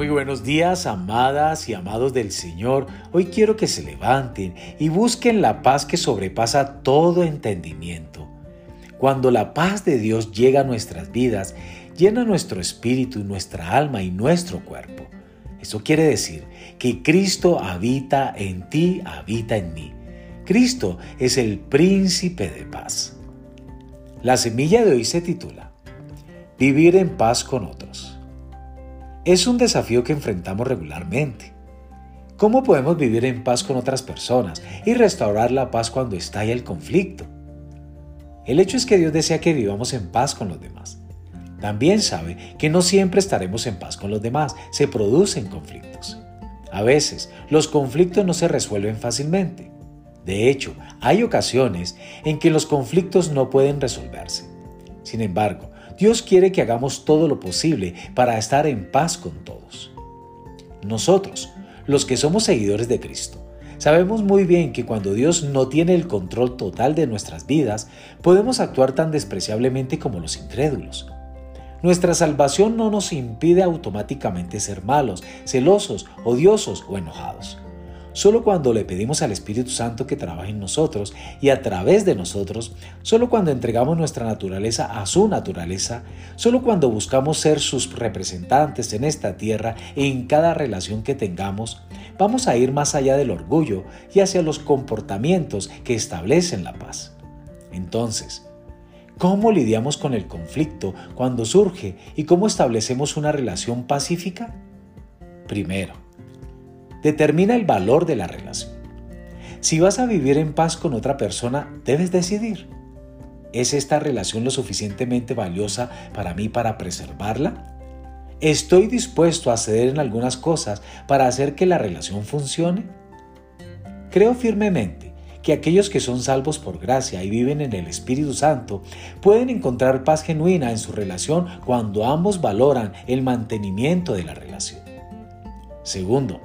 Muy buenos días, amadas y amados del Señor. Hoy quiero que se levanten y busquen la paz que sobrepasa todo entendimiento. Cuando la paz de Dios llega a nuestras vidas, llena nuestro espíritu, nuestra alma y nuestro cuerpo. Eso quiere decir que Cristo habita en ti, habita en mí. Cristo es el príncipe de paz. La semilla de hoy se titula Vivir en paz con otros. Es un desafío que enfrentamos regularmente. ¿Cómo podemos vivir en paz con otras personas y restaurar la paz cuando estalla el conflicto? El hecho es que Dios desea que vivamos en paz con los demás. También sabe que no siempre estaremos en paz con los demás, se producen conflictos. A veces, los conflictos no se resuelven fácilmente. De hecho, hay ocasiones en que los conflictos no pueden resolverse. Sin embargo, Dios quiere que hagamos todo lo posible para estar en paz con todos. Nosotros, los que somos seguidores de Cristo, sabemos muy bien que cuando Dios no tiene el control total de nuestras vidas, podemos actuar tan despreciablemente como los incrédulos. Nuestra salvación no nos impide automáticamente ser malos, celosos, odiosos o enojados. Solo cuando le pedimos al Espíritu Santo que trabaje en nosotros y a través de nosotros, solo cuando entregamos nuestra naturaleza a su naturaleza, solo cuando buscamos ser sus representantes en esta tierra y en cada relación que tengamos, vamos a ir más allá del orgullo y hacia los comportamientos que establecen la paz. Entonces, ¿Cómo lidiamos con el conflicto cuando surge y cómo establecemos una relación pacífica? Primero, determina el valor de la relación. Si vas a vivir en paz con otra persona, debes decidir. ¿Es esta relación lo suficientemente valiosa para mí para preservarla? ¿Estoy dispuesto a ceder en algunas cosas para hacer que la relación funcione? Creo firmemente que aquellos que son salvos por gracia y viven en el Espíritu Santo pueden encontrar paz genuina en su relación cuando ambos valoran el mantenimiento de la relación. Segundo,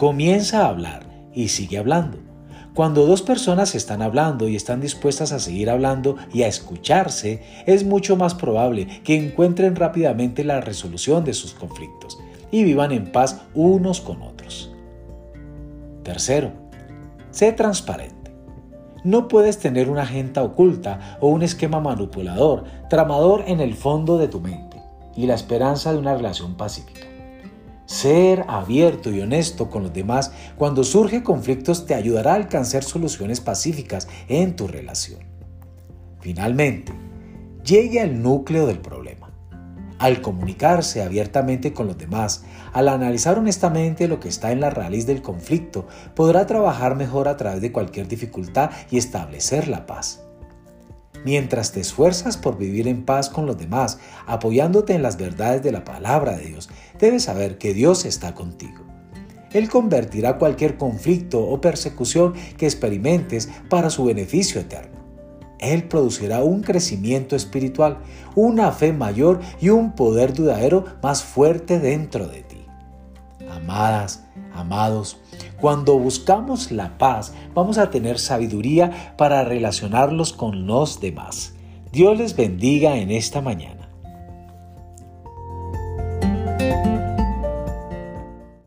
comienza a hablar y sigue hablando. Cuando dos personas están hablando y están dispuestas a seguir hablando y a escucharse, es mucho más probable que encuentren rápidamente la resolución de sus conflictos y vivan en paz unos con otros. Tercero, Sé transparente. No puedes tener una agenda oculta o un esquema manipulador, tramador en el fondo de tu mente y la esperanza de una relación pacífica. Ser abierto y honesto con los demás cuando surge conflictos te ayudará a alcanzar soluciones pacíficas en tu relación. Finalmente, llegue al núcleo del problema al comunicarse abiertamente con los demás, al analizar honestamente lo que está en la raíz del conflicto, podrá trabajar mejor a través de cualquier dificultad y establecer la paz. Mientras te esfuerzas por vivir en paz con los demás, apoyándote en las verdades de la palabra de Dios, debes saber que Dios está contigo. Él convertirá cualquier conflicto o persecución que experimentes para su beneficio eterno. Él producirá un crecimiento espiritual, una fe mayor y un poder dudadero más fuerte dentro de ti. Amadas, amados, cuando buscamos la paz, vamos a tener sabiduría para relacionarlos con los demás. Dios les bendiga en esta mañana.